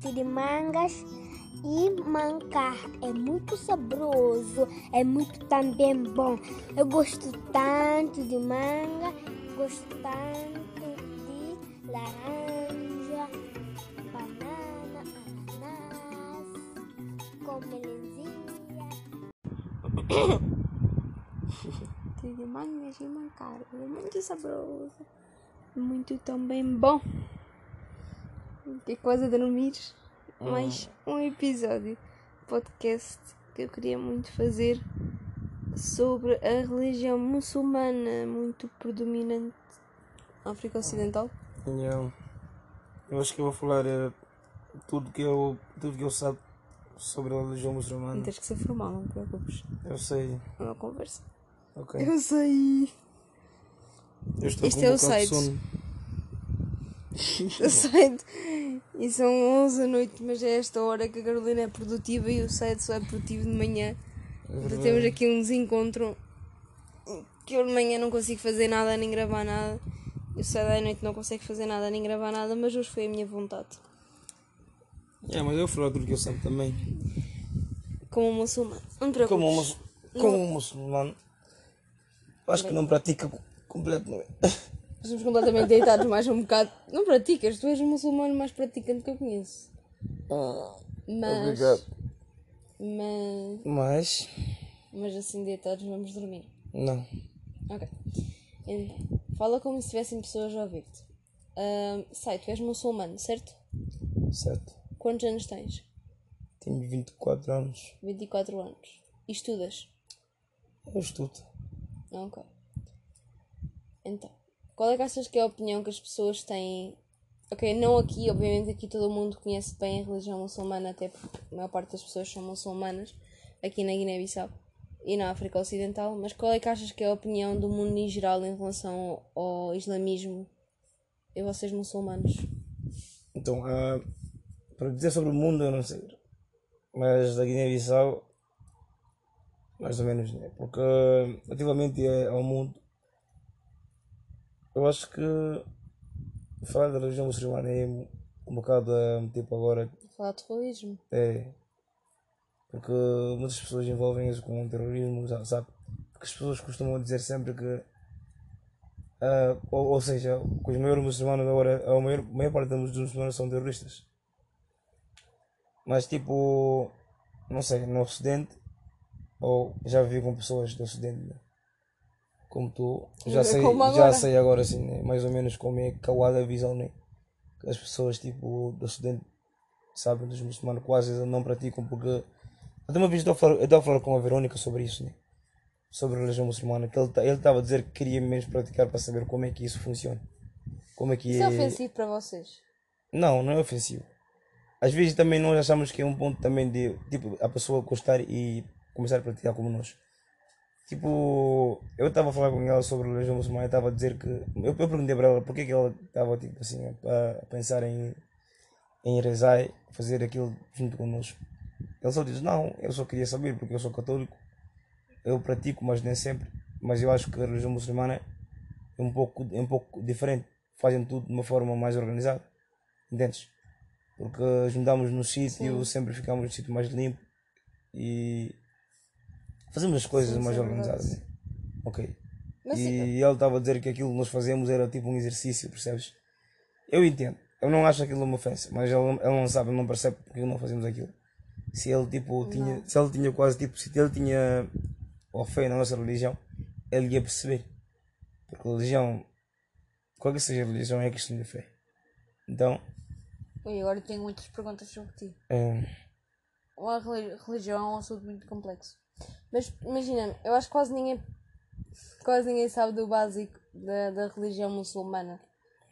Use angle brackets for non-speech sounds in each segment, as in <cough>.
De mangas e mancar. É muito saboroso, é muito também bom. Eu gosto tanto de manga, gosto tanto de laranja, banana, ananás, com melenzinha. <coughs> mancar. É muito saboroso, muito também bom. Que coisa de dormir. Mais um episódio podcast que eu queria muito fazer sobre a religião muçulmana muito predominante na África Ocidental. Yeah. Eu acho que eu vou falar eh, tudo que eu tudo que eu sabe sobre a religião Não muçulmana. tens que ser formal, não te preocupes. Eu sei. É uma conversa. Ok. Eu sei. Eu estou Este com é um o site. sono. <laughs> Eu sei. E são 11 da noite, mas é esta hora que a Carolina é produtiva e o site só é produtivo de manhã. É Então temos aqui um desencontro que eu de manhã não consigo fazer nada nem gravar nada. Eu saio da noite não consigo fazer nada nem gravar nada, mas hoje foi a minha vontade. Yeah, mas eu falar tudo que eu sei também. Como muçulmano. Não te preocupes. Como um, mus- como um muçulmano. Eu Acho que não pratica completamente. <laughs> Estamos completamente deitados mais um bocado. Não praticas, tu és o muçulmano mais praticante que eu conheço. Ah, Mas. Obrigado. Mas. Mas. Mas assim deitados vamos dormir. Não. Ok. Então, fala como se tivessem pessoas a ouvir-te. Ahm, sei, tu és muçulmano, certo? Certo. Quantos anos tens? Tenho 24 anos. 24 anos. E estudas? Eu estudo. Ok. Então, qual é que achas que é a opinião que as pessoas têm? Ok, não aqui, obviamente aqui todo mundo conhece bem a religião muçulmana, até porque a maior parte das pessoas são muçulmanas, aqui na Guiné-Bissau e na África Ocidental, mas qual é que achas que é a opinião do mundo em geral em relação ao islamismo e vocês muçulmanos? Então, ah, para dizer sobre o mundo, eu não sei. Mas da Guiné-Bissau, mais ou menos, né? Porque relativamente a- ao mundo, eu acho que falar da religião muçulmana é um bocado ah, tipo agora. Falar de terrorismo. É. Porque muitas pessoas envolvem isso com o terrorismo, sabe? Porque as pessoas costumam dizer sempre que. ah, ou, ou seja, que os maiores muçulmanos agora, a maior, a maior parte dos muçulmanos são terroristas. Mas tipo, não sei, no Ocidente, ou já vivi com pessoas do Ocidente, né? como tu, já sei, Como já sei agora assim, né? mais ou menos como é que a visão, né? As pessoas tipo do Ocidente sabem dos muçulmanos quase não praticam porque até uma vez eu estava a falar- com a Verônica sobre isso, né? Sobre a religião muçulmana, que ele ele estava a dizer que queria menos praticar para saber como é que isso funciona. Como é que Isso é ofensivo para vocês? não, não é ofensivo. Às vezes também nós achamos que é um ponto também de tipo a pessoa gostar e começar a praticar como nós. Tipo, eu estava a falar com ela sobre a religião muçulmana e estava a dizer que. Eu, eu perguntei para ela porque que ela estava tipo assim a, a pensar em, em rezar fazer aquilo junto connosco. Ela só disse: Não, eu só queria saber porque eu sou católico, eu pratico, mas nem sempre. Mas eu acho que a religião muçulmana é um pouco, é um pouco diferente, fazem tudo de uma forma mais organizada, entendes? Porque juntamos no sítio, sempre ficamos no sítio mais limpo e fazemos as coisas Sim, mais é organizadas. né? Ok. Mas e ele estava a dizer que aquilo que nós fazemos era tipo um exercício, percebes? Eu entendo. Eu não acho aquilo uma ofensa, mas ele, ele não sabe, ele não percebe porque não fazemos aquilo. Se ele tipo tinha, se ele tinha quase tipo, se ele tinha fé na nossa religião, ele ia perceber. Porque religião, qual que seja a religião, é questão de fé. Então, Ui, agora tenho muitas perguntas sobre ti. é, A reli- religião é um assunto muito complexo. Mas imagina, eu acho que quase ninguém, quase ninguém sabe do básico da, da religião muçulmana.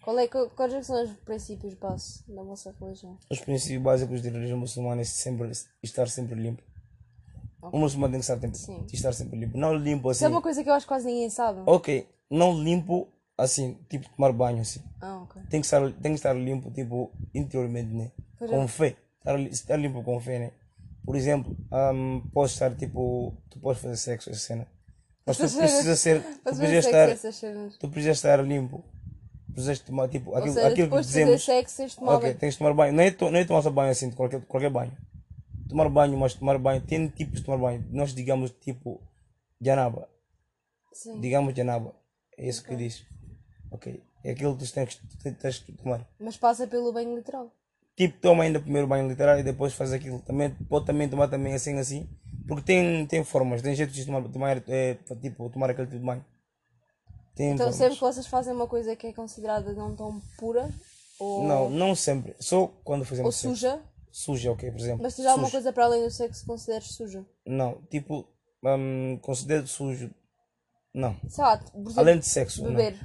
Qual é, quais é são os princípios base da vossa religião? os princípios básicos da religião muçulmana é sempre, estar sempre limpo. O muçulmano tem que estar, sempre, Sim. estar sempre limpo. Não limpo Isso é assim. uma coisa que eu acho que quase ninguém sabe. Ok, não limpo assim, tipo tomar banho assim. Ah, ok. Tem que estar, tem que estar limpo, tipo, interiormente, né? Pois é. Com fé. Estar, estar limpo com fé, né? Por exemplo, ahm, podes estar tipo. Tu podes fazer sexo, essa cena. Mas tu precisas ser. <laughs> Tu precisas estar. Tu precisas estar limpo. Precisas tomar tipo aquilo, seja, aquilo que depois de dizemos. sexo, tens de tomar Ok, banho. tens de tomar banho. Não é, to, não é tomar só banho assim, de qualquer, qualquer banho. Tomar banho, mas tomar banho. Tem tipos de tomar banho. Nós digamos tipo janaba. Sim. Digamos janaba. É isso que diz. Ok. É aquilo que tu tens, tens que tomar. Mas passa pelo banho literal. Tipo, toma ainda primeiro banho literal e depois faz aquilo. Também, pode também tomar também assim, assim. Porque tem, tem formas, tem jeitos de tomar, tomar é, tipo, tomar aquele tipo de banho. Tem Então formas. sempre que vocês fazem uma coisa que é considerada não tão pura ou, Não, não sempre. Só quando ou fazemos sexo. suja, Suja, ok, por exemplo. mas tu já há uma coisa para além do sexo que consideres suja. Não, tipo, hum, considero sujo. Não. Por exemplo, Além de sexo. não. beber.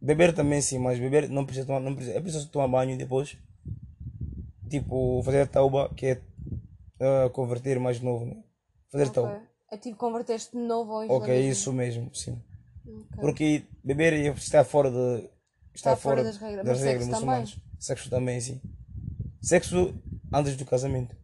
Beber também sim, mas beber não precisa tomar, não precisa, é preciso tomar banho depois. Tipo, fazer tauba, que é ah, converter mais novo, né? Fazer Ok. tauba. É tipo converteste de novo ao Ok, islamismo. isso mesmo, sim. Ok. Porque beber está fora de. Está, Está fora fora das regras. das regras sexo muçulmanas. Sexo também, sim. Sexo antes do casamento.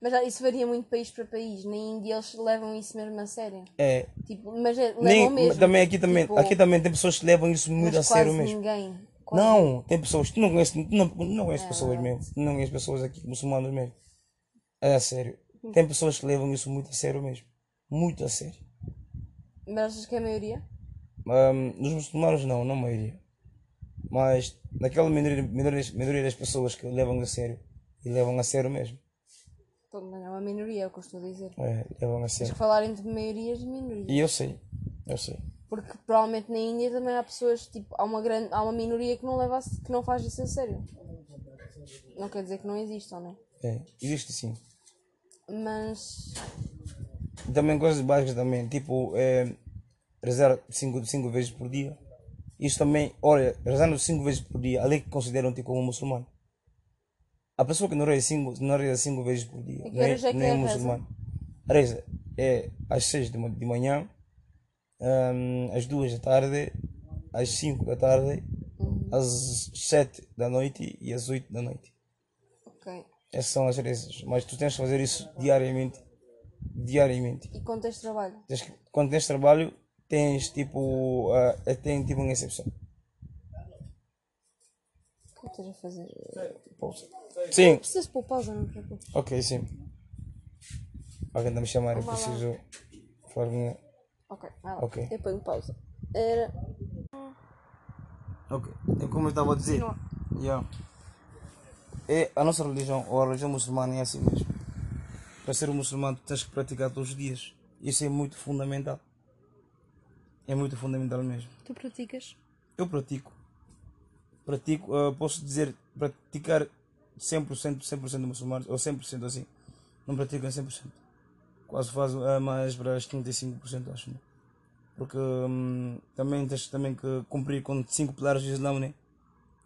Mas isso varia muito país para país. Na Índia eles levam isso mesmo a sério. É. Tipo, mas é, levam Nem, mesmo. também aqui também, Tipo, aqui também tem pessoas que levam isso muito a sério mesmo. ninguém. Não, tem pessoas, tu não conheces, não, não conheces pessoas mesmo, não conheces pessoas aqui muçulmanas mesmo. É a sério. Tem pessoas que levam isso muito a sério mesmo. Muito a sério. Mas achas que é a maioria? Ahm, nos muçulmanos não, não a maioria. Mas naquela minoria, minoria, minoria das pessoas que levam a sério. E levam a sério mesmo. Então, não é uma minoria, é o que eu estou a dizer. É, levam a sério. que falar entre maiorias e minorias. E eu sei, eu sei. Porque provavelmente na Índia também há pessoas, tipo, há uma, grande, há uma minoria que não, leva que não faz isso a sério. Não quer dizer que não existam, né? É, existe sim. Mas. Também coisas básicas também, tipo é, rezar 5 cinco vezes por dia. Isso também, olha, rezando 5 vezes por dia, ali que consideram-te como muçulmano. A pessoa que não reza 5 não reza cinco vezes por dia, não é, é não é é muçulmano. Reza é às 6 de, ma- de manhã, hum, às 2 da tarde, às 5 da tarde, Uhum. às 7 da noite e às 8 da noite. Ok. Essas são as rezas, mas tu tens que fazer isso diariamente. Diariamente. E quanto tens de trabalho? Tens quando tens trabalho, tens tipo. é tem tipo uma exceção. O que estás a fazer? Pausa. Sim, Preciso pôr pausa, não preocupes. ok, sim. Alguém está me chamar, eu preciso falar com. Ok, vai lá. Ok. Eu ponho pausa. Era. Ok, é como eu estava a dizer. Continua. Yeah. É, a nossa religião, ou a religião muçulmana, é assim mesmo. Para ser um muçulmano, tu tens que praticar todos os dias. Isso é muito fundamental. É muito fundamental mesmo. Tu praticas? Eu pratico. Pratico, ah, posso dizer, praticar 100%, 100% de muçulmanos, ou 100% assim. Não pratico em 100%. Quase faço ah, mais para as 35%, acho. Né? Porque hum, também tens também que cumprir com 5 pilares do Islã, né?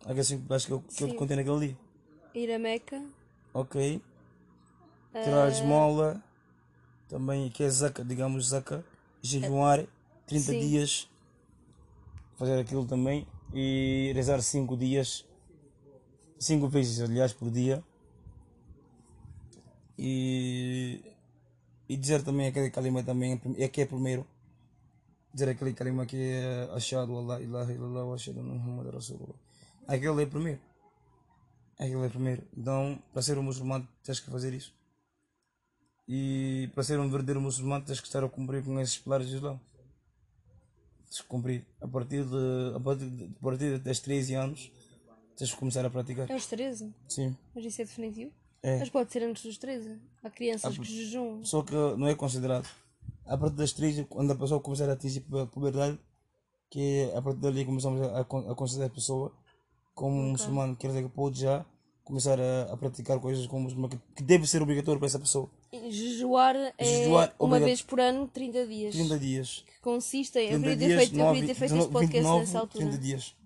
Aqueles 5 pilares que eu, que eu contei naquele dia. Ir a Meca. Ok. Tirar a esmola. Também que é zaca, digamos zaca. Jejuar 30 Sim. dias. Fazer aquilo também. E rezar 5 dias. 5 vezes, aliás, por dia. E. E dizer também aquele kalima também. É que é primeiro. Dizer aquele kalima que é Ashadu Allah ilaha illallah wa ashadu anna Muhammad Rasulullah. Aquele é primeiro. Aquele é primeiro. Então, para ser um muçulmano, tens que fazer isso. E para ser um verdadeiro muçulmano, tens que estar a cumprir com esses pilares do Islã. Tens que cumprir. A partir, de, a partir, de, a partir das 13 anos, tens que começar a praticar. É aos 13. Sim. Mas isso é definitivo? É. Mas pode ser antes dos 13. Há crianças que jejum. Só que não é considerado. A partir das 13, quando a pessoa começar a atingir a puberdade, que é a partir dali começamos a, a considerar a pessoa como um muçulmano, quer dizer que pode já começar a, a praticar coisas como que, que deve ser obrigatório para essa pessoa. E Jejuar é Jejuar, uma vez por ano, 30 dias. 30 dias. Que consiste em. Eu 30 queria ter feito, eu 9, queria ter feito 19, este podcast 29, nessa altura. 30 dias.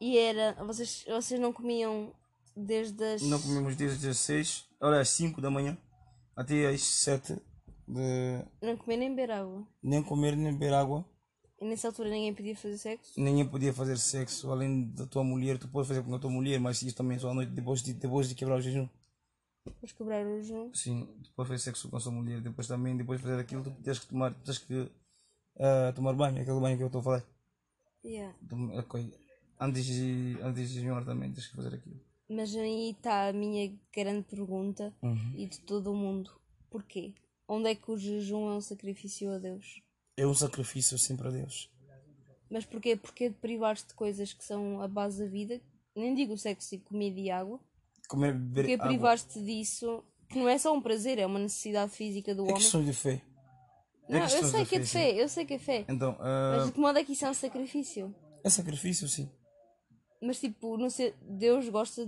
E era. Vocês, vocês não comiam desde as. Não comemos desde as 16, olha, às 5 da manhã até às 7 de Não comer nem beber água. nem comer nem beber água. E nessa altura ninguém podia fazer sexo. Ninguém podia fazer sexo além da tua mulher. Tu podes fazer com a tua mulher, mas isso também só à noite depois de, depois de quebrar o jejum. Depois quebrar o jejum. Sim, podes fazer sexo com a sua mulher. Depois também, depois de fazer aquilo, tu tens que tomar, tens que a tomar banho, aquele banho que eu estou a falar. Yeah. Antes de, antes de jejuar também tens que fazer aquilo. Mas aí está a minha grande pergunta Uhum. e de todo o mundo. Porquê? Onde é que o jejum é um sacrifício a Deus? É um sacrifício sempre a Deus. Mas porquê? Porquê de privar-te de coisas que são a base da vida? Nem digo sexo e comida e água. Comer, beber Porquê privar-te disso? Que não é só um prazer, é uma necessidade física do É homem. questão de fé. É Não, eu questão sei que é de fé, eu sei que é fé. Então, ah, Mas de que modo é que isso é um sacrifício? é sacrifício, sim. Mas tipo, não sei, Deus gosta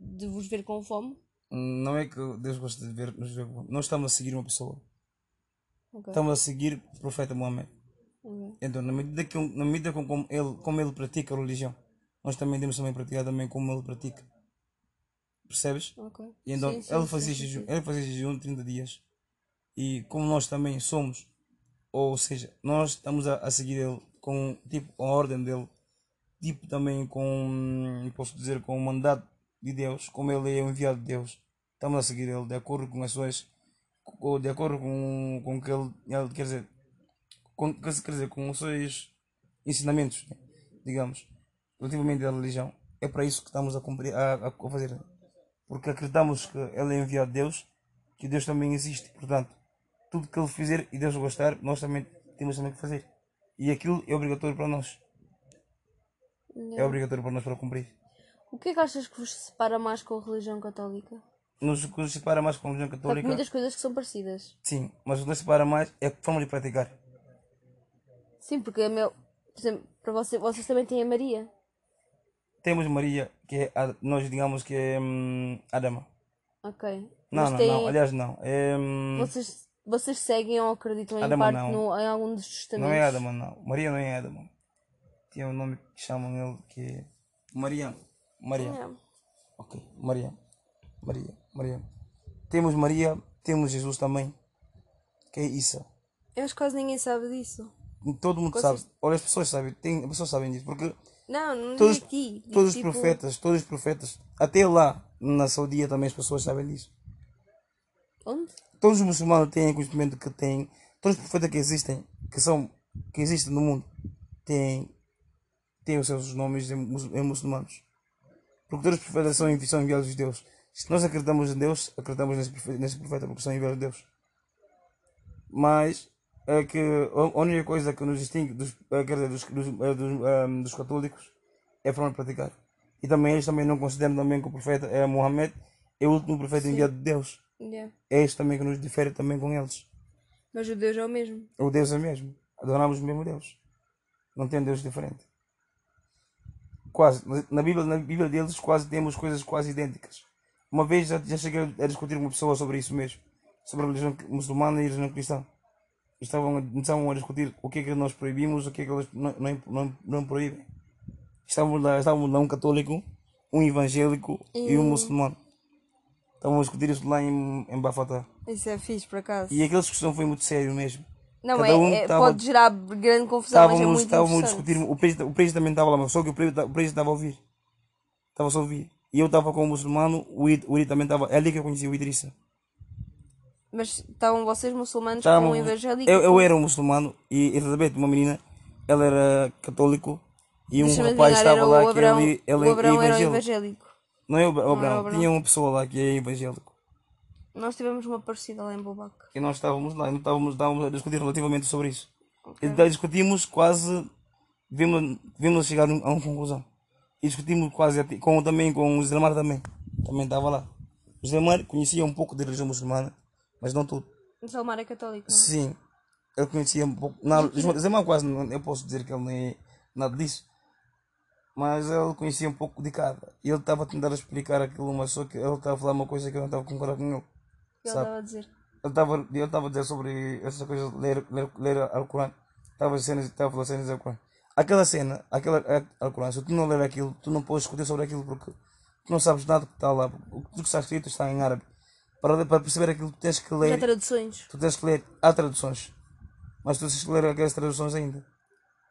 de vos ver com fome? Não é que Deus gosta de ver nos ver. Nós estamos a seguir uma pessoa. Ok. Estamos a seguir o profeta Muhammad. ok. Então, na medida, que, na medida com como ele, como ele pratica a religião, nós também temos também praticar também como ele pratica. Percebes? ok. E então Sim, sim, ele fazia sim, jejum, ele fazia jejum de 30 dias. E como nós também somos, ou seja, nós estamos a, a seguir ele com tipo a ordem dele, tipo também com posso dizer com o mandato de Deus, como ele é o enviado de Deus, estamos a seguir ele de acordo com as suas de acordo com, com o que ele, quer dizer com, quer dizer com os seus ensinamentos, né, digamos, relativamente à religião. É para isso que estamos a cumprir a a fazer porque acreditamos que ele é enviado de Deus, que Deus também existe. Portanto, tudo que ele fizer e Deus gostar, nós também temos também que fazer. E aquilo é obrigatório para nós. É obrigatório para nós para cumprir. O que é que achas que vos separa mais com a religião católica? Nos que nos separa mais com a religião Há católica, muitas coisas que são parecidas. sim, mas o que nos separa mais é a forma de praticar. Sim, porque a meu, por exemplo, para você, vocês também têm a Maria. Temos Maria, que é, a- nós digamos que é hum, Adama. Ok. Não, Mas não, têm- não, aliás não. É, hum, Vocês, vocês seguem ou acreditam em Adama parte não. no, em algum dos testamentos? não é Adama, não. Maria não é Adama. Tinha um nome que chamam ele que é Maria. Maria. É. Ok, Maria. Maria, Maria. Temos Maria, temos Jesus também, que é Isa. Eu acho que quase ninguém sabe disso. Todo mundo Vocês- sabe. Olha, as pessoas sabem, tem, as pessoas sabem disso, porque Não, não todos, aqui. Todos os tipo, profetas, todos os profetas, até lá na Saudia também as pessoas sabem disso. Onde? Todos os muçulmanos têm conhecimento que têm, todos os profetas que existem, que são, que existem no mundo, têm, têm os seus nomes em, muçulmanos. Porque todos os profetas são, são enviados de Deus. Se nós acreditamos em Deus, acreditamos nesse profeta, nesse profeta porque são enviados de Deus. Mas é que a única coisa que nos distingue dos, dizer, dos, dos, eh, dos, católicos é a forma de praticar. E também eles também não consideram também que o profeta é Mohammed, é o último profeta enviado de Deus. Yeah. É isso também que nos difere também com eles. Mas o Deus é o mesmo. O Deus é mesmo. Adoramos o mesmo Deus. Não tem Deus diferente. Quase. Na Bíblia, na Bíblia deles quase temos coisas quase idênticas. Uma vez já, já cheguei a discutir com uma pessoa sobre isso mesmo. Sobre a religião muçulmana e a religião cristã. Estavam, estavam a discutir o que é que nós proibimos, o que é que eles não, não, não, não proíbem. Estávamos lá, estávamos lá um católico, um evangélico e um muçulmano. Estavam a discutir isso lá em, em Bafatá. Isso é fixe, por acaso. E aquela discussão foi muito sério mesmo. Não, cada é, um é- tava- pode gerar grande confusão, mas é muito estávamos a discutir, o presidente, o presidente também estava lá, mas só que o presidente, o presidente estava a ouvir. Estava só a ouvir. E eu estava com o muçulmano, o Id, o Id também estava. É ali que eu conheci o Idrissa. Mas estavam vocês muçulmanos Estávamos- com um evangélico? eu, eu era um muçulmano e Elizabeth, uma menina, ela era católico e um rapaz estava era lá o que ele, ele o Abraão é era o evangélico. evangélico. Não é o Ab- o Abraão, Abraão. tinha uma pessoa lá que é evangélico. Nós tivemos uma parecida lá em Bobac. E nós estávamos lá, e estávamos, estávamos a discutir relativamente sobre isso. E daí discutimos quase, vimos, vimos chegar a uma conclusão. E discutimos quase, com, também com o Zilmar também. Também estava lá. O Zilmar conhecia um pouco de religião muçulmana, mas não tudo. O Salmar é católico, não é? Sim, ele conhecia um pouco. Não, o Zilmar quase, não, eu posso dizer que ele nem é nada disso. Mas ele conhecia um pouco de cada. E ele estava a tentar explicar aquilo, mas só que ele estava a falar uma coisa que eu não estava a concordar com ele. Ele Sabe? estava a dizer. Ele estava a dizer sobre essas coisas, ler, ler, ler Alcorão. Estava cenas, estava a falar cenas do Alcorão. Aquela cena, aquela Alcorão, se tu não ler aquilo, tu não podes discutir sobre aquilo porque tu não sabes nada que está lá. O que está escrito está em árabe. Para, para perceber aquilo, tu tens que ler. traduções. Tu tens que ler. Há traduções. Mas tu tens que ler aquelas traduções ainda.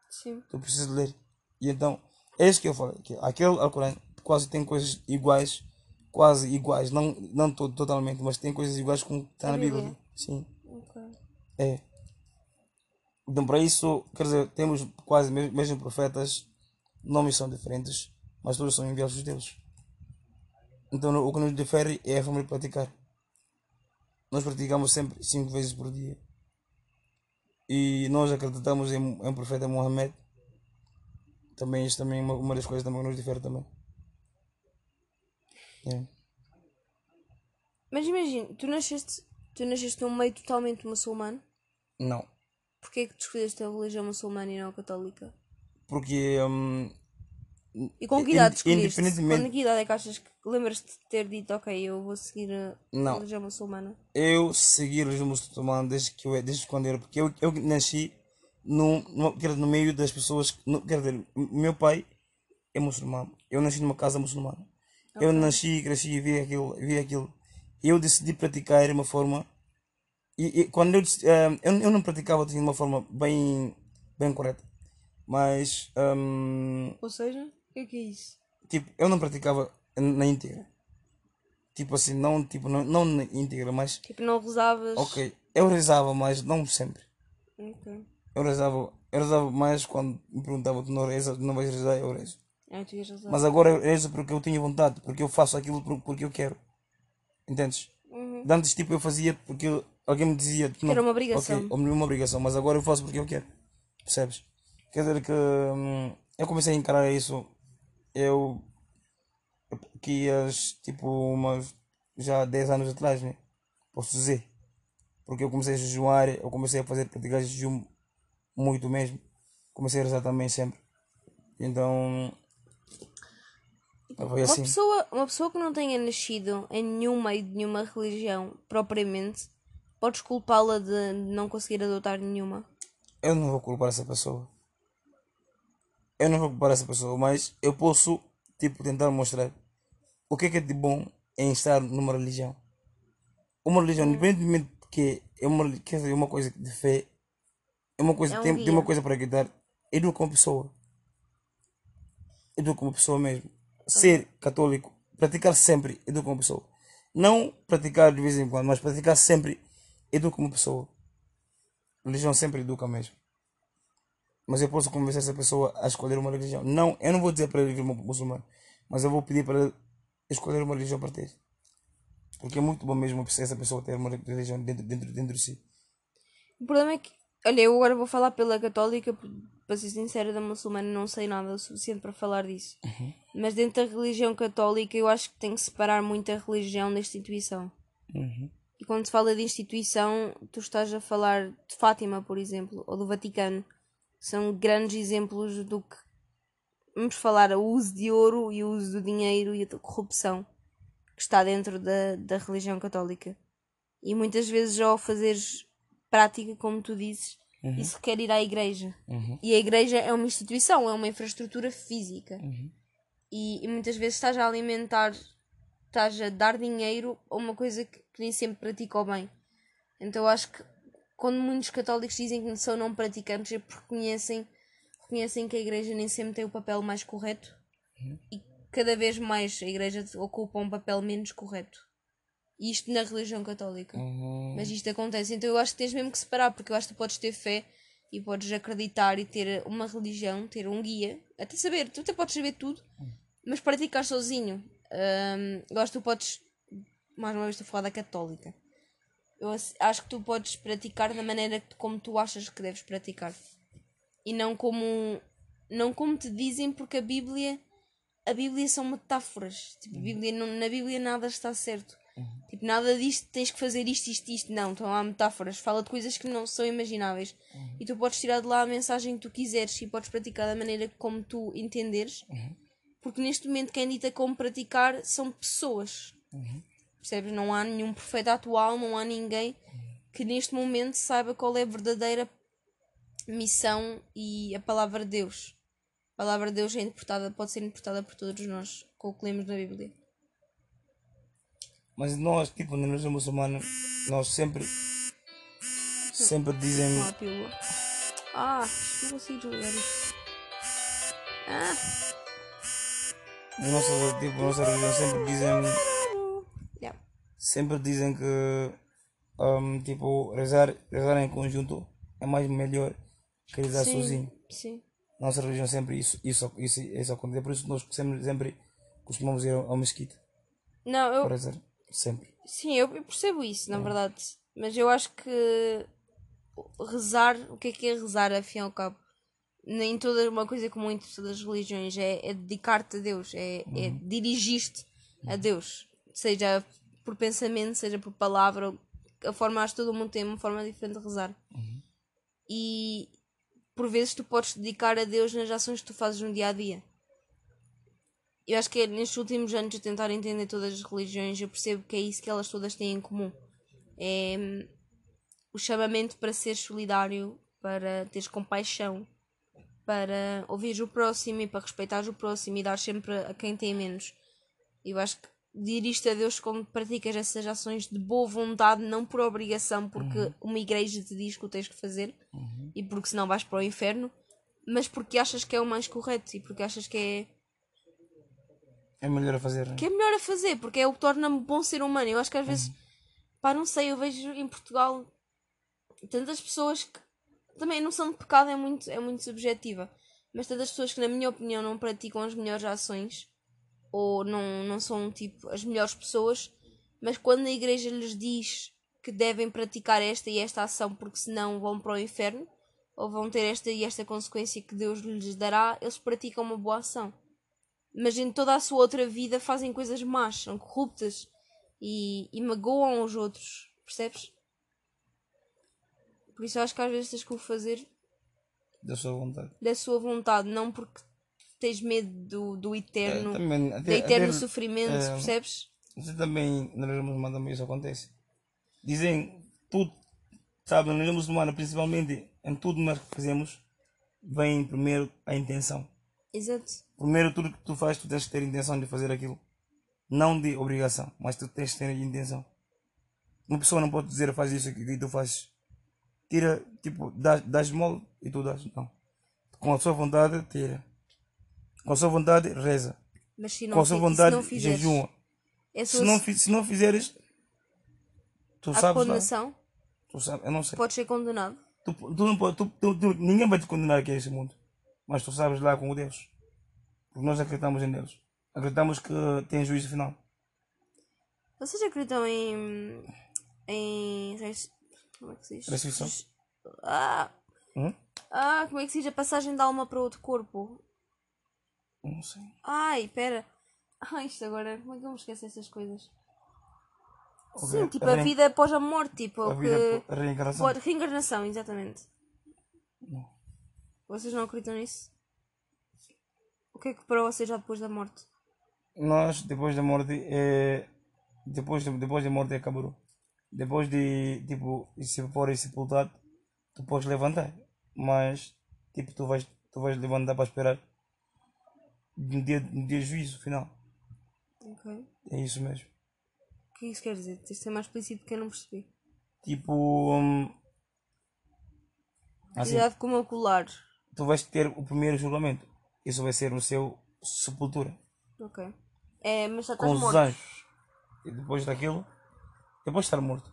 Sim. Tu precisas de ler. E então, é isso que eu falei. Que aquele Alcorão quase tem coisas iguais. Quase iguais. Não, não to- totalmente, mas tem coisas iguais com o que está na Bíblia. Bíblia. Sim. Ok. É. Então, para isso, quer dizer, temos quase me- mesmo profetas, nomes são diferentes, mas todos são enviados de Deus. Então, o que nos difere é a forma de praticar. Nós praticamos sempre cinco vezes por dia. E nós acreditamos em, em um profeta Mohammed. Também isso também é uma, uma das coisas também que nos difere também. É. Mas imagina, tu nasceste, tu nasceste num meio totalmente muçulmano. Não. Porquê é que tu escolheste a religião muçulmana e não a católica? Porque hum, E com que idade escolheste? independentemente- Com que idade é que achas que lembras-te de ter dito, ok, eu vou seguir a Não. religião muçulmana? eu segui o regime muçulmano desde que eu desde quando era porque eu, eu nasci no, no, no meio das pessoas no, quer dizer, meu pai é muçulmano eu nasci numa casa muçulmana eu nasci cresci e vi aquilo vi aquilo eu decidi praticar de uma forma e, e quando eu, dec- eh, eu eu não praticava de uma forma bem bem correta mas hum, Ou seja, o que é que é isso? tipo eu não praticava na íntegra tipo assim não tipo não, não na íntegra mas Tipo, não rezavas? Ok, eu rezava, mas não sempre. Ok. Eu rezava, eu rezava mais quando me perguntavam, tu não rezas, não vais rezar, eu rezo. Rezar. Mas agora eu rezo porque eu tenho vontade, porque eu faço aquilo por- porque eu quero. Entendes? Uhum. Antes, tipo, eu fazia porque eu- alguém me dizia... tu não- Era uma obrigação. Ok, ou uma obrigação, mas agora eu faço porque eu quero. Percebes? Quer dizer que hum, eu comecei a encarar isso, eu... Que as, tipo, umas... Já 10 anos atrás, né? Posso dizer. Porque eu comecei a jejuar, eu comecei a fazer praticar jejum muito mesmo. Comecei a rezar também sempre. Então. Foi Uma assim. pessoa, uma pessoa que não tenha nascido em nenhum meio de nenhuma religião, propriamente, podes culpá-la de não conseguir adotar nenhuma. Eu não vou culpar essa pessoa. Eu não vou culpar essa pessoa, mas eu posso, tipo, tentar mostrar o que é que é de bom em estar numa religião. Uma religião, independentemente de que é uma, quer dizer, uma coisa de fé, é uma coisa, É um tem, tem uma coisa para acreditar, educa como pessoa. Educa como pessoa mesmo. Ser católico, praticar sempre, educa como pessoa. Não praticar de vez em quando, mas praticar sempre, educa como pessoa. Religião sempre educa mesmo. Mas eu posso convencer essa pessoa a escolher uma religião. Não, eu não vou dizer para ele vir muçulmano, mas eu vou pedir para ele escolher uma religião para ter. Porque é muito bom mesmo essa pessoa ter uma religião dentro, dentro, dentro de si. O problema é que, olha, eu agora vou falar pela católica, para ser sincera, da muçulmana não sei nada o suficiente para falar disso. Mas dentro da religião católica eu acho que tem que separar muito a religião da instituição. E quando se fala de instituição, tu estás a falar de Fátima, por exemplo, ou do Vaticano. São grandes exemplos do que vamos falar, o uso de ouro e o uso do dinheiro e a corrupção que está dentro da, da religião católica. E muitas vezes ao fazeres prática, como tu dizes, isso requer ir à igreja. E a igreja é uma instituição, é uma infraestrutura física. E, e muitas vezes estás a alimentar, estás a dar dinheiro a uma coisa que, que nem sempre pratica o bem. Então eu acho que quando muitos católicos dizem que são não praticantes é porque reconhecem, reconhecem que a igreja nem sempre tem o papel mais correto e cada vez mais a igreja ocupa um papel menos correto. E isto na religião católica. Mas isto acontece. Então eu acho que tens mesmo que separar, porque eu acho que tu podes ter fé e podes acreditar e ter uma religião, ter um guia, até saber, tu até podes saber tudo, mas praticar sozinho. Hum, eu acho que tu podes, mais uma vez estou a falar da católica. Eu acho- que tu podes praticar da maneira que- como tu achas que deves praticar. E não como não como te dizem porque a Bíblia a Bíblia são metáforas. Tipo, a Bíblia não, na Bíblia nada está certo. Tipo, nada disto tens que fazer isto, isto, isto. Não, estão lá metáforas. Fala de coisas que não são imagináveis. E tu podes tirar de lá a mensagem que tu quiseres e podes praticar da maneira como tu entenderes. Porque neste momento quem dita como praticar são pessoas. Percebes? Não há nenhum profeta atual, não há ninguém que neste momento saiba qual é a verdadeira missão e a palavra de Deus. A palavra de Deus é interpretada, pode ser interpretada por todos nós, com o que lemos na Bíblia. Mas nós, tipo, na religião muçulmana, nós sempre. Sempre dizem. Pílula. Ah, não consigo desligar isto. Ah, Na nossa, tipo, na nossa religião sempre dizem. yeah. Sempre dizem que. hum, tipo, rezar, rezar em conjunto é mais melhor querer estar Sim, sozinho. sim. Nossa religião sempre isso, isso, isso, isso acontece. Por isso nós sempre, sempre costumamos ir ao, ao mesquite. Não, eu, Para dizer, sempre. sim, eu, percebo isso, na verdade. Mas eu acho que rezar, o que é que é rezar, afinal ao cabo? Nem toda uma coisa comum entre todas as religiões é, é dedicar-te a Deus, é, é dirigir-te a Deus, seja por pensamento, seja por palavra, a forma, acho que todo mundo tem uma forma diferente de rezar. E por vezes tu podes dedicar a Deus nas ações que tu fazes no dia a dia. Eu acho que é nestes últimos anos a tentar entender todas as religiões, eu percebo que é isso que elas todas têm em comum. É hum, o chamamento para ser solidário, para teres compaixão, para ouvir o próximo e para respeitar o próximo e dar sempre a quem tem menos. Eu acho que dirige-te a Deus quando praticas essas ações de boa vontade, não por obrigação, porque uma igreja te diz que o tens que fazer e porque senão vais para o inferno, mas porque achas que é o mais correto e porque achas que é É melhor a fazer. que é melhor a fazer, porque é o que torna-me bom ser humano. Eu acho que às vezes, pá, não sei, eu vejo em Portugal tantas pessoas que também a noção de pecado é muito, é muito subjetiva, mas tantas pessoas que, na minha opinião, não praticam as melhores ações ou não, não são tipo as melhores pessoas, mas quando a igreja lhes diz que devem praticar esta e esta ação porque senão vão para o inferno ou vão ter esta e esta consequência que Deus lhes dará, eles praticam uma boa ação mas em toda a sua outra vida fazem coisas más, são corruptas e, e magoam os outros, percebes? Por isso acho que às vezes tens que o fazer Da sua vontade. da sua vontade, não porque tens medo do, do eterno, É, também, do eterno até, sofrimento, é, percebes? Você também, na religião muçulmana também isso acontece. Dizem, tudo, sabe, na religião muçulmana, principalmente, em tudo nós que fazemos, vem primeiro a intenção. Exato. Primeiro, tudo que tu fazes, tu tens que ter intenção de fazer aquilo. Não de obrigação, mas tu tens que ter intenção. Uma pessoa não pode dizer, faz isso e tu fazes. Tira, tipo, dás, dás mole e tu dás. Não. Com a sua vontade, tira. Com a sua vontade, reza. Mas se não, Com a sua vontade, se não fizeres, jejuma. é Se não, se não fizeres, tu há sabes condenação, Tu sabes, eu não sei. podes ser condenado. Tu, tu não pode, tu- tu- ninguém vai te condenar aqui nesse mundo. Mas tu sabes lá com o Deus. Porque nós acreditamos em Deus. Acreditamos que tem juízo final. Vocês acreditam em. em. como é que se diz? Ressurreição? Ah! Hum? Ah, como é que se diz a passagem da alma para outro corpo? Não sei. Ai, pera. Ai, <laughs> isto agora, como é que eu me esqueço essas coisas? Ok, Sim, tipo a a vida após a morte, tipo, A que. a reencarnação. Reencarnação, exatamente. Não. Vocês não acreditam nisso? O que é que para vocês já depois da morte? Nós, depois da morte, é... depois, de- depois da morte é acabou. Depois de, tipo, se for sepultado, tu podes levantar. Mas, tipo, tu vais, tu vais levantar para esperar no dia, no dia de juízo final. Ok. É isso mesmo. O que é que isso quer dizer? Tens de ser mais explícito que eu não percebi. Tipo. hum, assim, Cuidado com o meu colar. tu vais ter o primeiro julgamento. Isso vai ser no seu sepultura. Ok. É, mas já Com estás os morto. anjos. E depois daquilo. Depois de estar morto.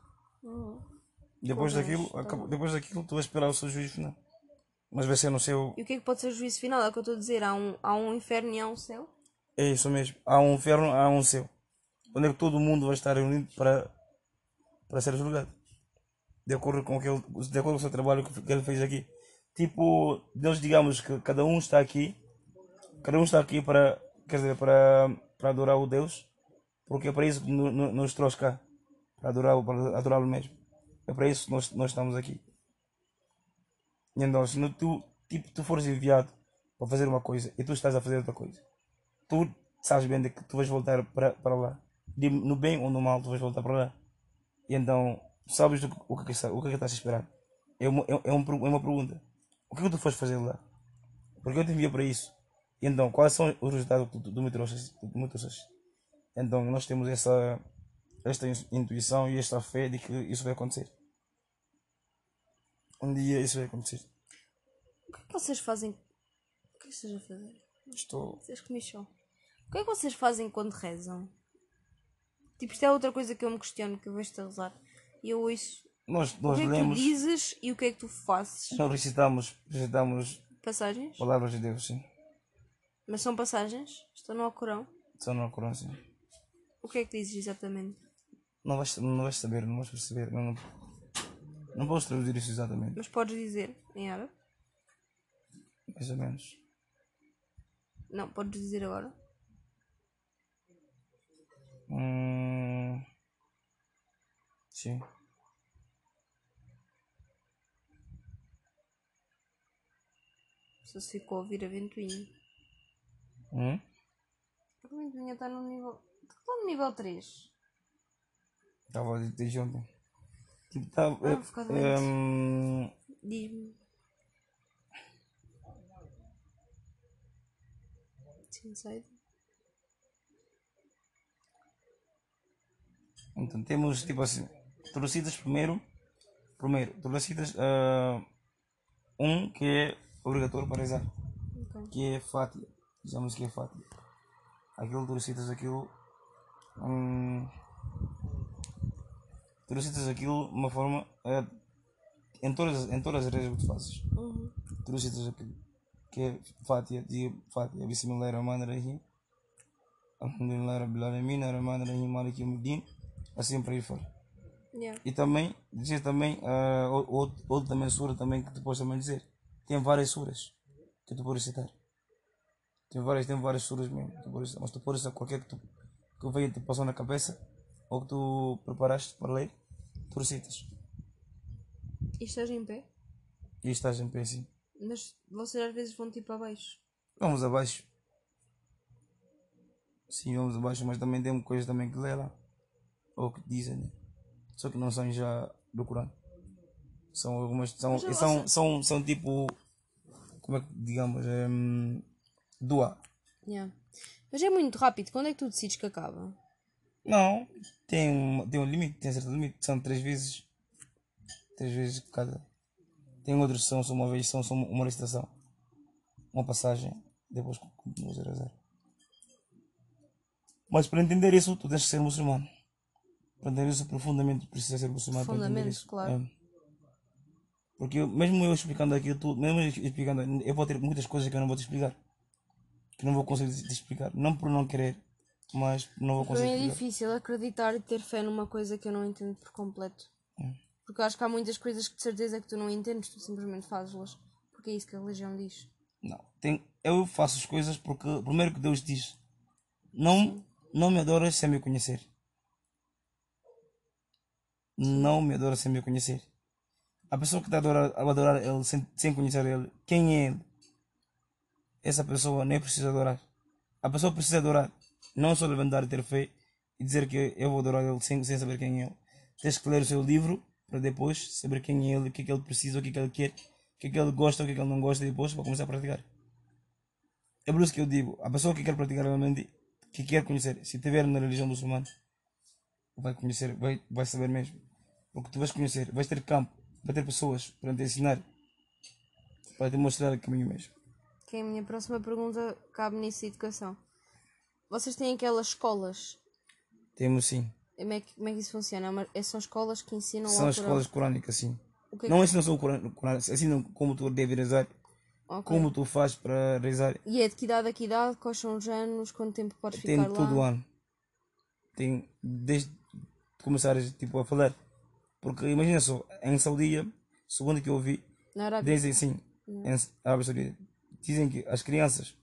Depois Com os daquilo, anjos, tá acaba- depois daquilo, tu vais esperar o seu juízo final. Mas vai ser no seu. E o que é que pode ser o juízo final? É o que eu estou a dizer. Há um, há um inferno e há um céu? É isso mesmo. Há um inferno, há um céu. Onde é que todo mundo vai estar reunido para, para ser julgado. De acordo com aquele, de acordo com o seu trabalho que que ele fez aqui. Tipo, Deus digamos que cada um está aqui. Cada um está aqui para, quer dizer, para, para adorar o Deus. Porque é para isso que no- no- nos trouxe cá. Para adorar, para adorá-lo mesmo. É para isso que nós, nós estamos aqui. E então, se tu, tipo, tu fores enviado para fazer uma coisa e tu estás a fazer outra coisa, tu sabes bem de que tu vais voltar para, para lá. De- no bem ou no mal, tu vais voltar para lá. E então, sabes do que- o que, é o é que estás a esperar? É uma, é, é um per- é uma pergunta. O que é que tu foste fazer lá? Porque eu te enviei para isso. Então, quais são os resultados que tu, tu me trouxes? Tu me trouxes? Então, nós temos essa, esta in- intuição e esta fé de que isso vai acontecer. Um dia isso vai acontecer. O que é que vocês fazem? O que é que vocês a fazer? Estou. Vocês comichão. O que é que vocês fazem quando rezam? Tipo, isto é outra coisa que eu me questiono, que eu vejo-te a rezar. E eu ouço Nós, O nós que é que tu dizes e o que é que tu fazes? nós recitamos, recitamos Passagens? palavras de Deus, sim. Mas são passagens? Estão no Alcorão? Só no Corão, sim. O que é que dizes exatamente? Não vais, não vais saber, não vais perceber. Não, não, não posso traduzir isso exatamente, Mas podes dizer em árabe? mais ou menos. Não, podes dizer agora. Hum, sim. Só se ficou a ouvir a ventoinha. Hum? A ventoinha está no nível. Está no nível 3. Estava a dizer ontem. Tipo, tá, Ah, ficar doente. hum, Diz-me. Inside. Então temos tipo assim, tu recitas primeiro, primeiro, tu recitas ah, um que é obrigatório para rezar, Ok. que é Fátia, dizemos que é Fátia. Aquilo tu recitas aquilo, hum, tu recitas aquilo de uma forma, ah, em, todas, em todas as rezas que tu fazes, Uhum. tu recitas aquilo, que é Fátia, diga Fátia, Bismillahirrahmanirrahim, Alhamdulillah Rabbil Alamin, Ar-Rahmanir-Rahim, Maliki Yawmiddin, assim para ir fora. Yeah. E também, dizer também, ah, ou- outro, outro também sura também que tu podes também dizer. Tem várias suras que tu podes citar. Tem várias, tem várias suras mesmo. Mas tu podes qualquer que tu que venha te passou na cabeça ou que tu preparaste para ler, tu recitas. E estás em pé? E estás em pé assim. Mas vocês às vezes vão tipo abaixo. Vamos abaixo. Sim, vamos abaixo, mas também tem coisas também que lê lá. Ou que dizem, né? Só que não são já do Corão. São algumas. São, ó, são, são, são tipo. Como é que digamos? Um, doa. Yeah. Mas é muito rápido. Quando é que tu decides que acaba? Não, tem um, tem um limite, tem certo limite. São três vezes. Três vezes cada. Tem outros que são só uma vez, são só uma recitação. Uma passagem. Depois continuas a rezar. Mas para entender isso, tu tens que ser muçulmano. Para entender isso profundamente, precisa ser muçulmano isso. claro. É. Porque eu- mesmo eu explicando aquilo tudo, mesmo explicando, eu vou ter muitas coisas que eu não vou te explicar. Que não vou conseguir te explicar. Não por não querer, mas não vou Para conseguir mim é difícil acreditar e ter fé numa coisa que eu não entendo por completo. Porque eu acho que há muitas coisas que de certeza que tu não entendes, tu simplesmente fazes-las. Porque é isso que a religião diz. Não, tem, eu faço as coisas porque primeiro que Deus diz, não, não me adoras sem me conhecer. Não me adoras sem me conhecer. A pessoa que está a adorar, a adorar ele sem, sem conhecer ele, quem é ele? Essa pessoa nem precisa adorar. A pessoa precisa adorar, não só levantar e ter fé e dizer que eu vou adorar ele sem, sem saber quem é ele. Tens que ler o seu livro para depois saber quem é ele, o que é que ele precisa, o que é que ele quer, o que é que ele gosta, o que é que ele não gosta e depois para começar a praticar. É por isso que eu digo, a pessoa que quer praticar realmente, que quer conhecer, se estiver na religião muçulmana, vai conhecer, vai, vai saber mesmo. Porque tu vais conhecer, vais ter campo, vai ter pessoas para te ensinar, para te mostrar o caminho mesmo. Que é a minha próxima pergunta cabe nisso de educação. Vocês têm aquelas escolas. Temos sim. Como é que, como é que isso funciona? É é- são escolas que ensinam São escolas corânicas, sim. O que é Não ensinam só o Corão, Corão, ensinam como tu deves rezar, Ok. como tu fazes para rezar. E é de que idade a que idade? Quais são os anos? Quanto tempo podes Tem ficar todo o lá? ano. Tem desde começares tipo, a falar. Porque imagina só, em Saudia, segundo que eu ouvi, Na Arábia? dizem sim, em Arábia Saudita, dizem que as crianças,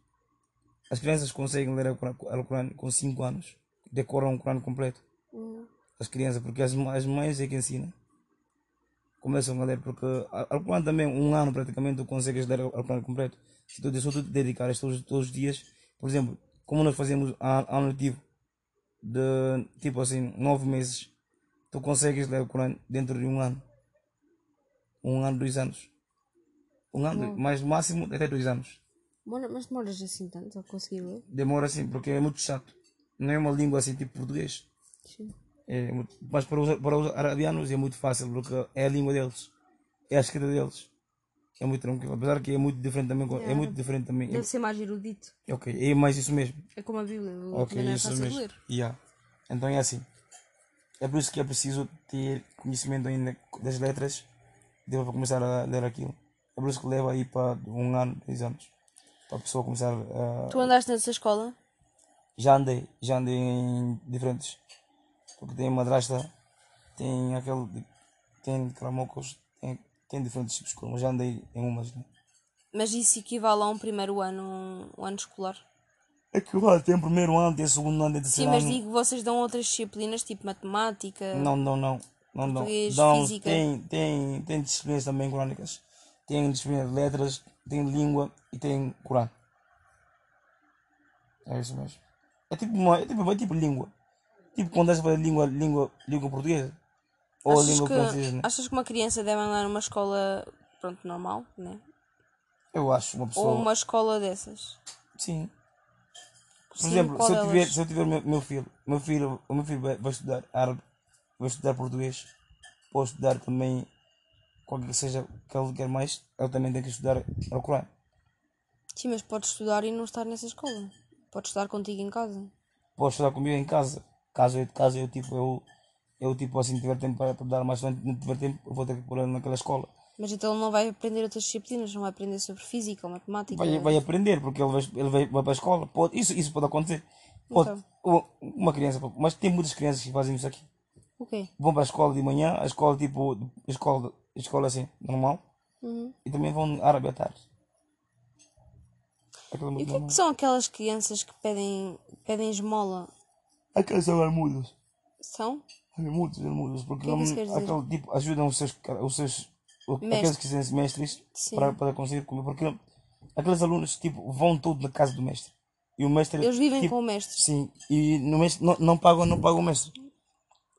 as crianças conseguem ler o Corão- com 5 anos, decoram o Corão completo. Hum. As crianças, porque as, as mães é que ensinam. Começam a ler, porque o Corão também, um ano praticamente, tu consegues ler o Corão completo. Se tu, se tu te dedicares todos, todos os dias, por exemplo, como nós fazemos ano letivo, de tipo assim, nove meses, tu consegues ler o Corão dentro de um ano. Um ano, dois anos. Um ano, mais máximo até dois anos. Mas demoras assim tanto a conseguir ler? Demora assim, porque é muito chato. Não é uma língua assim tipo português. Sim. É muito- mas para os, para os arabianos é muito fácil, porque é a língua deles. É a escrita deles. É muito tranquilo. Apesar que é muito diferente também. com- É, muito diferente também. Deve ser mais erudito. É, ok, é mais isso mesmo. É como a Bíblia. Ok, não é isso fácil de mesmo. ler. Yeah. Então é assim. É por isso que é preciso ter conhecimento ainda das letras para começar a ler aquilo. É por isso que leva aí para um ano, dois anos. Para a pessoa começar a. Tu andaste nessa escola? Já andei, já andei em diferentes. Porque tem madrasta, tem aquele. de- tem cramocos, tem, tem diferentes tipos de escolas. Já andei em umas, né? Mas isso equivale a um primeiro ano, um, ano escolar. É que lá tem primeiro ano, tem segundo ano, tem Sim, terceiro mas ano. digo, vocês dão outras disciplinas, tipo matemática. Não, não, não. Não, não. Dão- física. tem, tem, tem disciplinas também crónicas. Tem letras, tem língua e tem Corão. É isso mesmo. É tipo, uma, é tipo, é tipo língua. Tipo quando estás a língua, língua, língua portuguesa. Ou achas, língua que, francesa, né? achas que uma criança deve andar numa escola, pronto, normal, né? Eu acho uma pessoa. Ou uma escola dessas? Sim. Por Sim, exemplo, se eu, tiver, se eu tiver meu, meu filho, meu filho, o meu filho vai, vai estudar árabe, vai estudar português, pode estudar também qualquer que seja que ele quer mais, ele também tem que estudar o Corão. Sim, mas pode estudar e não estar nessa escola. Pode estudar contigo em casa. Pode estudar comigo em casa. Caso eu, caso eu tipo, eu, eu tipo assim tiver tempo para, para dar mais, se não tiver tempo, eu vou ter que pôr ele naquela escola. Mas então ele não vai aprender outras disciplinas, não vai aprender sobre física ou matemática. Vai, vai aprender, porque ele vai, ele vai, vai para a escola. Pode, isso, isso pode acontecer. Pode, Então. uma- criança, mas tem muitas crianças que fazem isso aqui. O quê? vão para a escola de manhã, a escola tipo, a escola, escola assim, normal, Uhum. e também vão árabe à tarde. É E muito o que é que são aquelas crianças que pedem, pedem esmola? Aqueles são armudos. São? Armudos, armudos, porque que é que isso não- aquele tipo ajudam os seus, os seus Mestre. aqueles que são mestres Sim. para, para conseguir comer, porque aqueles alunos tipo, vão tudo na casa do mestre. E o mestre. Eles vivem tipo, com o mestre. Sim, e no mestre não, não pagam, não pagam o mestre.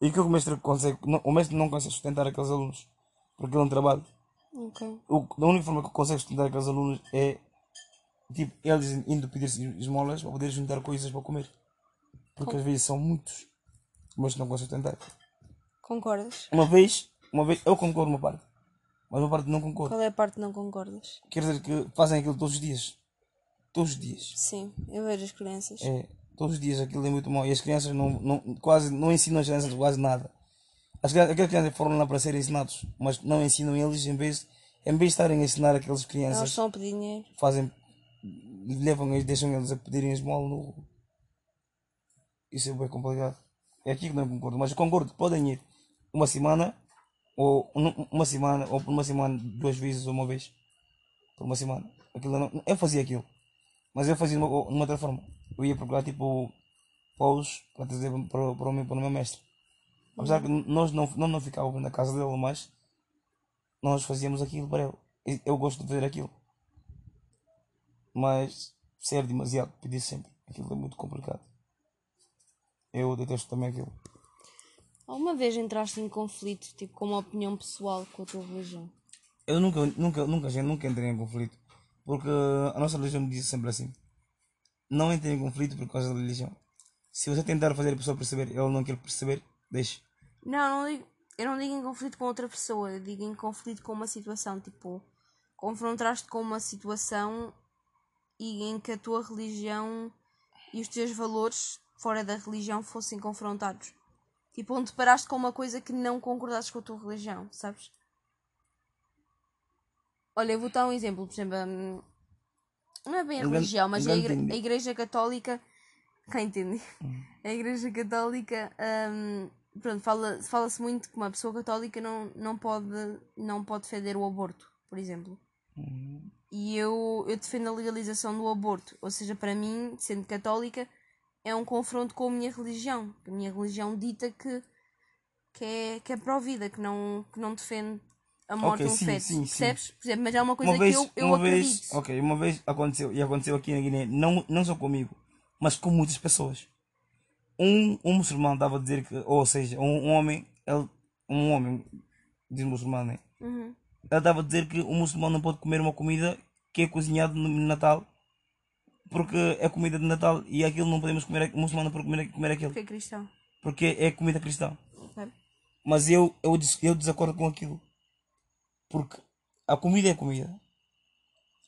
E o que o mestre consegue? não- o mestre não consegue sustentar aqueles alunos, porque ele não trabalha. Ok. o, a única forma que consegue estudar aqueles alunos é tipo, eles indo pedir esmolas para poder juntar coisas para comer. Porque às vezes são muitos, mas não conseguem tentar. Concordas? Uma vez, uma vez, eu concordo uma parte, mas uma parte não concordo. Qual é a parte que não concordas? Quer dizer que fazem aquilo todos os dias. Todos os dias. Sim, eu vejo as crianças. É, todos os dias aquilo é muito mau. E as crianças não, não, quase não ensinam as crianças quase nada. Aquelas crianças foram lá para serem ensinados, mas não ensinam eles em vez, em vez de estarem a ensinar aquelas Elas crianças. estão a pedir dinheiro. fazem levam eles deixam eles a pedirem esmola no isso é bem complicado é aqui que não concordo mas eu concordo podem ir uma semana ou um- uma semana ou por uma semana duas vezes ou uma vez por uma semana aquilo não, eu fazia aquilo mas eu fazia de uma, outra forma eu ia procurar tipo polos para trazer para, para, meu, para o meu mestre apesar que nós não, não, não ficávamos na casa dele mas nós fazíamos aquilo para ele. Eu gosto de fazer aquilo. Mas ser demasiado pedir sempre aquilo é muito complicado. Eu detesto também aquilo. Alguma vez entraste em conflito, tipo, com uma opinião pessoal com a tua religião? eu nunca nunca nunca gente, nunca entrei em conflito porque a nossa religião me diz sempre assim não entre em conflito por causa da religião. Se você tentar fazer a pessoa perceber ela não quer perceber deixe Não, não digo, eu não digo em conflito com outra pessoa, eu digo em conflito com uma situação, tipo, confrontaste com uma situação e em que a tua religião e os teus valores fora da religião fossem confrontados. Tipo, onde paraste com uma coisa que não concordaste com a tua religião, sabes? Olha, eu vou dar um exemplo, por exemplo, hum, não é bem a religião, mas a, a Igreja Católica. Quem entende? A Igreja Católica. hum, pronto, fala- fala-se muito que uma pessoa católica não, não, pode, não pode defender o aborto, por exemplo. E eu, eu defendo a legalização do aborto. Ou seja, para mim, sendo católica, é um confronto com a minha religião. A minha religião dita que, que, é, que é pró-vida, que não, que não defende a morte Ok, de um sim, feto. sim, sim. Percebes? Por exemplo, mas é uma coisa uma vez que eu, eu uma acredito. vez ok uma vez aconteceu e aconteceu aqui na Guiné não não só comigo mas com muitas pessoas um, um muçulmano estava a dizer que ou seja um, um homem ele, um homem diz muçulmano né? Uhum. ele estava a dizer que o muçulmano não pode comer uma comida que é cozinhada no Natal porque é comida de Natal e aquilo não podemos comer o muçulmano não pode comer, comer aquilo Porque é cristão. porque é comida cristã sabe? mas eu, eu, eu desacordo com aquilo. Porque a comida é comida.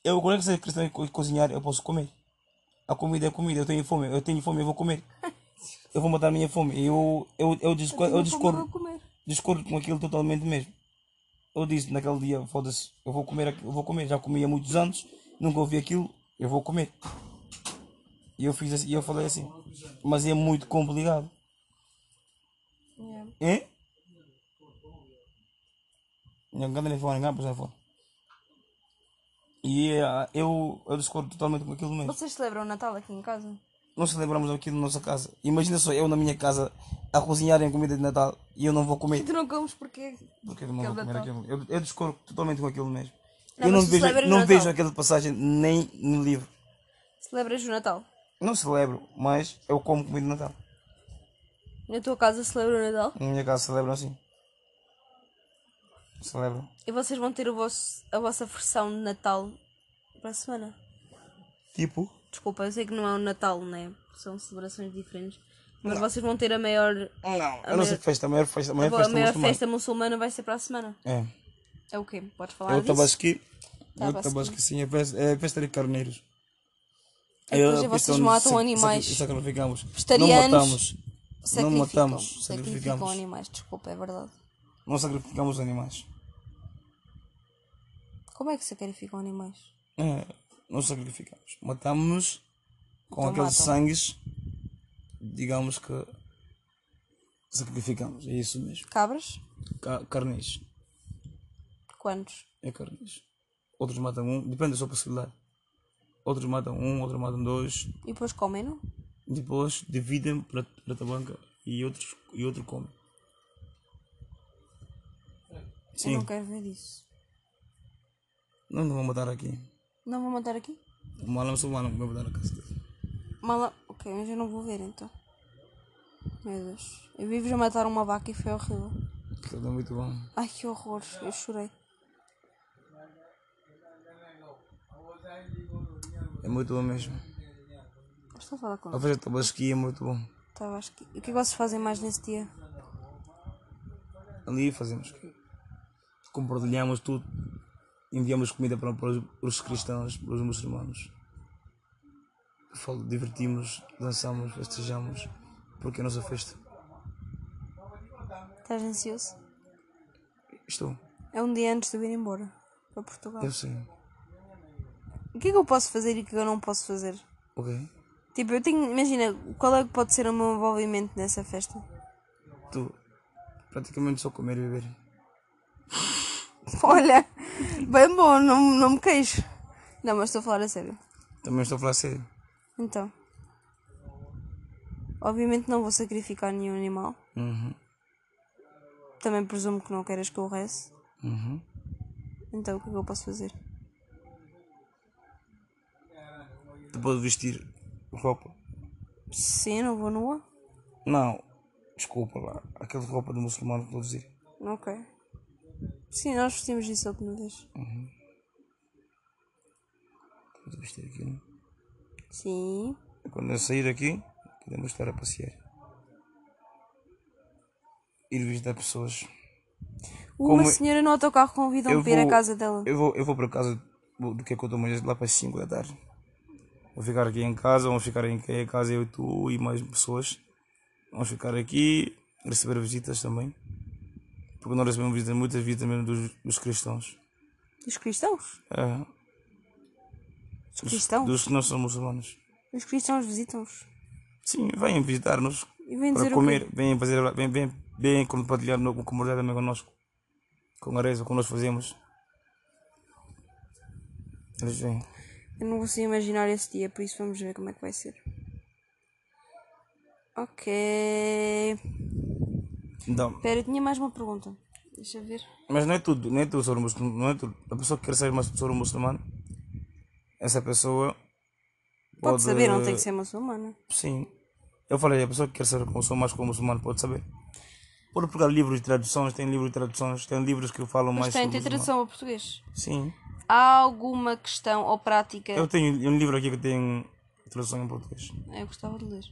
Eu, quando é que ser cristão e co- cozinhar, eu posso comer. A comida é comida, eu tenho fome, eu tenho fome, eu vou comer. eu vou matar a minha fome. Eu, eu, eu, discor, eu Não discordo, comer. discordo com aquilo totalmente mesmo. Eu disse naquele dia, foda-se, eu vou comer, eu vou comer, já comi há muitos anos, nunca ouvi aquilo, eu vou comer. E eu fiz assim, e eu falei assim, mas é muito complicado. É? Não canta nem fora, ninguém pôs fora. E eh, eu, eu discordo totalmente com aquilo mesmo. Vocês celebram o Natal aqui em casa? Não celebramos aquilo na nossa casa. Imagina só eu na minha casa a cozinharem comida de Natal e eu não vou comer. Tu não comes porque. Porque eu não vou comer aquilo. Eu, eu discordo totalmente com aquilo mesmo. Não, eu não vejo, não vejo aquela passagem nem no livro. Celebras o Natal? Não celebro, mas eu como comida de Natal. Na tua casa celebra o Natal? Na minha casa celebram assim. Celebram. E vocês vão ter o vosso, a vossa versão de Natal para a semana? Tipo? Desculpa, eu sei que não é o Natal, né? São celebrações diferentes. Mas vocês vão ter a maior. Não, A eu não sei maior- que festa, a maior festa, a A, maior festa, maior muçulmana. festa muçulmana vai ser para a semana. É. É o quê? Podes É falar o disso? tabasqui. É o Tabasqui. tabasqui, sim. É festa, é festa de carneiros. E depois É a vocês matam animais. sac- Sacrificamos. Não matamos. Não Sacrificam. matamos. Sacrificam Sacrificamos. animais, desculpa, é verdade. Não sacrificamos animais. Como é que sacrificam animais? É, não sacrificamos. Matamos com Então aqueles matam. sangues, digamos que sacrificamos. É isso mesmo. Cabras? Ca. Quantos? É carnes. Outros matam um, depende da sua possibilidade. Outros matam um, outros matam dois. E depois comem-no? Depois dividem para para a tabanca e outros e outro come. Eu Sim, não quero ver isso. não, não vou matar aqui. Não vou matar aqui? O mal muçulmano vai matar a casa dele. Mala. Ok, mas eu não vou ver então. Meu Deus. Eu vivo a matar uma vaca e foi horrível. Aquilo é muito bom. Ai que horror, eu chorei. É muito bom mesmo. Estou a falar com A festa tabasqui é muito bom. E o que é que vocês fazem mais nesse dia? Ali fazemos compartilhamos tudo, enviamos comida para, para os, para os cristãos, para os muçulmanos. Falo, divertimos, dançamos, festejamos, porque é a nossa festa. Estás ansioso? Estou, É um dia antes de eu ir embora para Portugal. eu sei. O que é que eu posso fazer e o que eu não posso fazer? Ok? Tipo, eu tenho. Imagina, qual é que pode ser o meu envolvimento nessa festa? Tu, praticamente só comer e beber. <laughs> Olha, bem bom, não, não me queixo. Não, mas estou a falar a sério. Também estou a falar sério. Então. Obviamente não vou sacrificar nenhum animal. Uhum, Também presumo que não queiras que eu reze. uhum. Então o que é que eu posso fazer? Tu podes vestir roupa. Sim, não vou nua? Não, desculpa lá, aquela roupa do muçulmano que a dizer. Ok. Sim, nós vestimos isso a última vez. Podes vestir aquilo. Sim. Quando eu sair aqui, podemos estar a passear. Ir visitar pessoas. Uma Como- senhora no autocarro convidou-me para ir à casa dela. Eu vou, eu vou para casa do que é que eu estou amanhã lá para as 5 da tarde. Vou ficar aqui em casa, vamos ficar em em casa eu, tu e mais pessoas. Vamos ficar aqui, receber visitas também. Porque nós recebemos visitas, muitas visitas mesmo dos, dos cristãos. Os cristãos? É, Os cristãos? dos que não são muçulmanos. Os cristãos visitam-os. Sim, vêm visitar-nos E vêm para comer, vêm fazer, vêm, vêm, vêm compartilhar no, comunidade também connosco. Com a reza, como nós fazemos. Eles vêm. Eu não consigo imaginar esse dia, por isso vamos ver como é que vai ser. Ok. Então, Espera, eu tinha mais uma pergunta. Deixa eu ver. Mas não é tudo, não é tudo sobre o muçulmano, não é tudo. A pessoa que quer ser mais sobre o muçulmano, essa pessoa Pode saber, não tem que ser muçulmana. Sim. Eu falei, a pessoa que quer ser sou mais como muçulmano pode saber. Pode procurar livros de traduções, tem livros de traduções, tem livros que falam Mas mais tem, sobre tem tradução ao português. Sim. Há alguma questão ou prática? Eu tenho um livro aqui que tem tradução em português. Eu gostava de ler.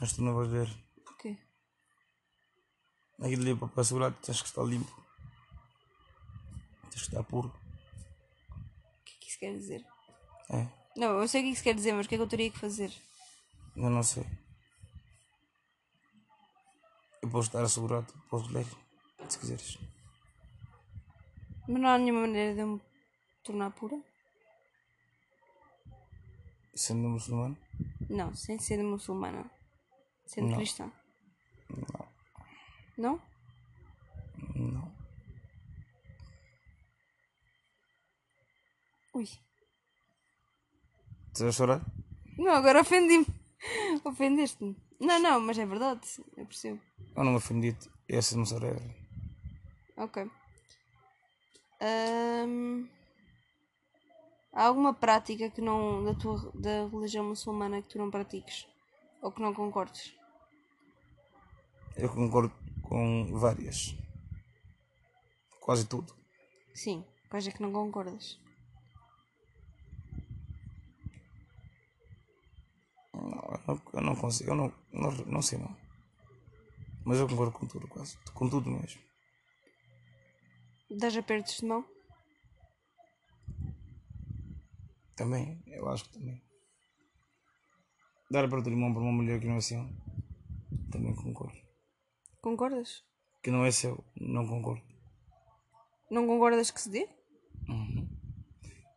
Mas tu não vais ler. Porquê? Aquele livro para segurar tens que estar limpo. Tens que estar puro. O que é que isso quer dizer? É. Não, eu sei o que isso quer dizer, mas o que é que eu teria que fazer? Eu não sei. Eu posso estar assegurado, posso ler, se quiseres. Mas não há nenhuma maneira de eu me tornar pura? Sendo muçulmano? Não, sem ser muçulmana. Sendo Não. cristã. Não? Não. Ui. Estás a chorar? Não, agora ofendi-me. <laughs> Ofendeste-me. Não, não, mas é verdade. Eu percebo. Eu não me ofendi, essa não será. Ok. Há alguma prática que não da tua da religião muçulmana que tu não pratiques? Ou que não concordes? Eu concordo com várias. Quase tudo. Sim, quais é que não concordas? Não, eu não, eu não consigo, eu não, não, não sei não. Mas eu concordo com tudo, quase. Com tudo mesmo. Das apertos de mão? Também, eu acho que também. Dar a parte de mão para uma mulher que não é seu, também concordo. Concordas? Que não é seu, não concordo. Não concordas que se dê?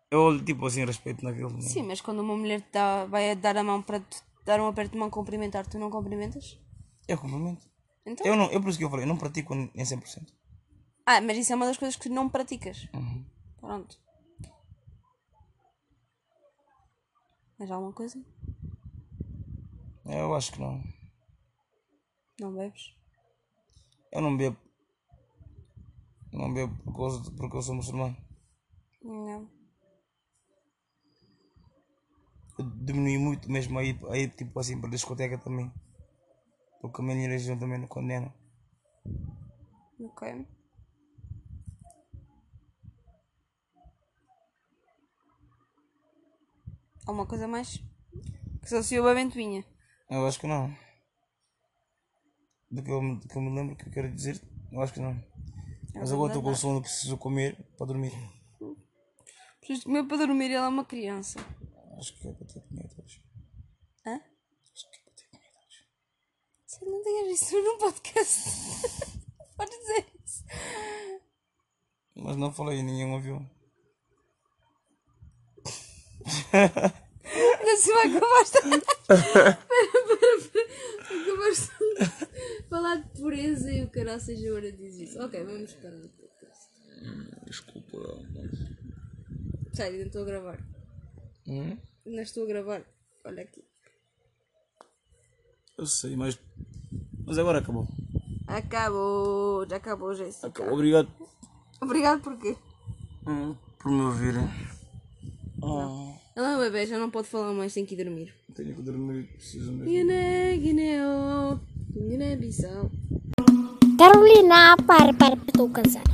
Eu, tipo assim, respeito naquele momento. Sim, mas quando uma mulher te dá, vai dar a mão para te dar um aperto de mão cumprimentar, tu não cumprimentas? Eu cumprimento. Então? Eu não, eu por isso que eu falei, eu não pratico em 100%. Ah, mas isso é uma das coisas que não praticas. Uhum. Pronto. Mais alguma coisa? Eu acho que não. Não bebes? Eu não bebo. Não bebo por causa de- porque eu sou muçulmano. Não. Eu diminui muito mesmo aí, aí tipo assim, para a discoteca também. Porque a minha religião também não condena. Ok. Alguma coisa mais? Que se associou a ventoinha. Eu acho que não. Do que eu, me- do que eu me lembro que eu quero dizer, eu acho que não. Mas agora estou com sono, preciso comer para dormir. Preciso comer para dormir, ela é uma criança. Acho que é para ter comido hoje. Hã? Acho que é para ter comido hoje. Você não tem isso num podcast. <laughs> Pode dizer isso. Mas não falei, ninguém ouviu. <laughs> Ainda se vai acabaste. Pera, pera, pera. Acabaste de falar de pureza e o caralho seja hora diz isso. Ok, vamos parar o podcast. Desculpa. Sai, ainda estou a gravar. Hum? Ainda estou a gravar. Olha aqui. Eu sei, mas. Mas agora acabou. Acabou. Já acabou, Jéssica. Acabou. Obrigado Obrigado por quê? hum, por me ouvirem. Ah, ela, é bebê, já não pode falar mais, tem que dormir. Tenho que dormir, preciso mesmo. Guiné, Guiné, oh, Guiné-Bissau. Carolina, para, para, estou cansada.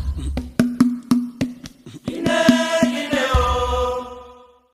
Guiné!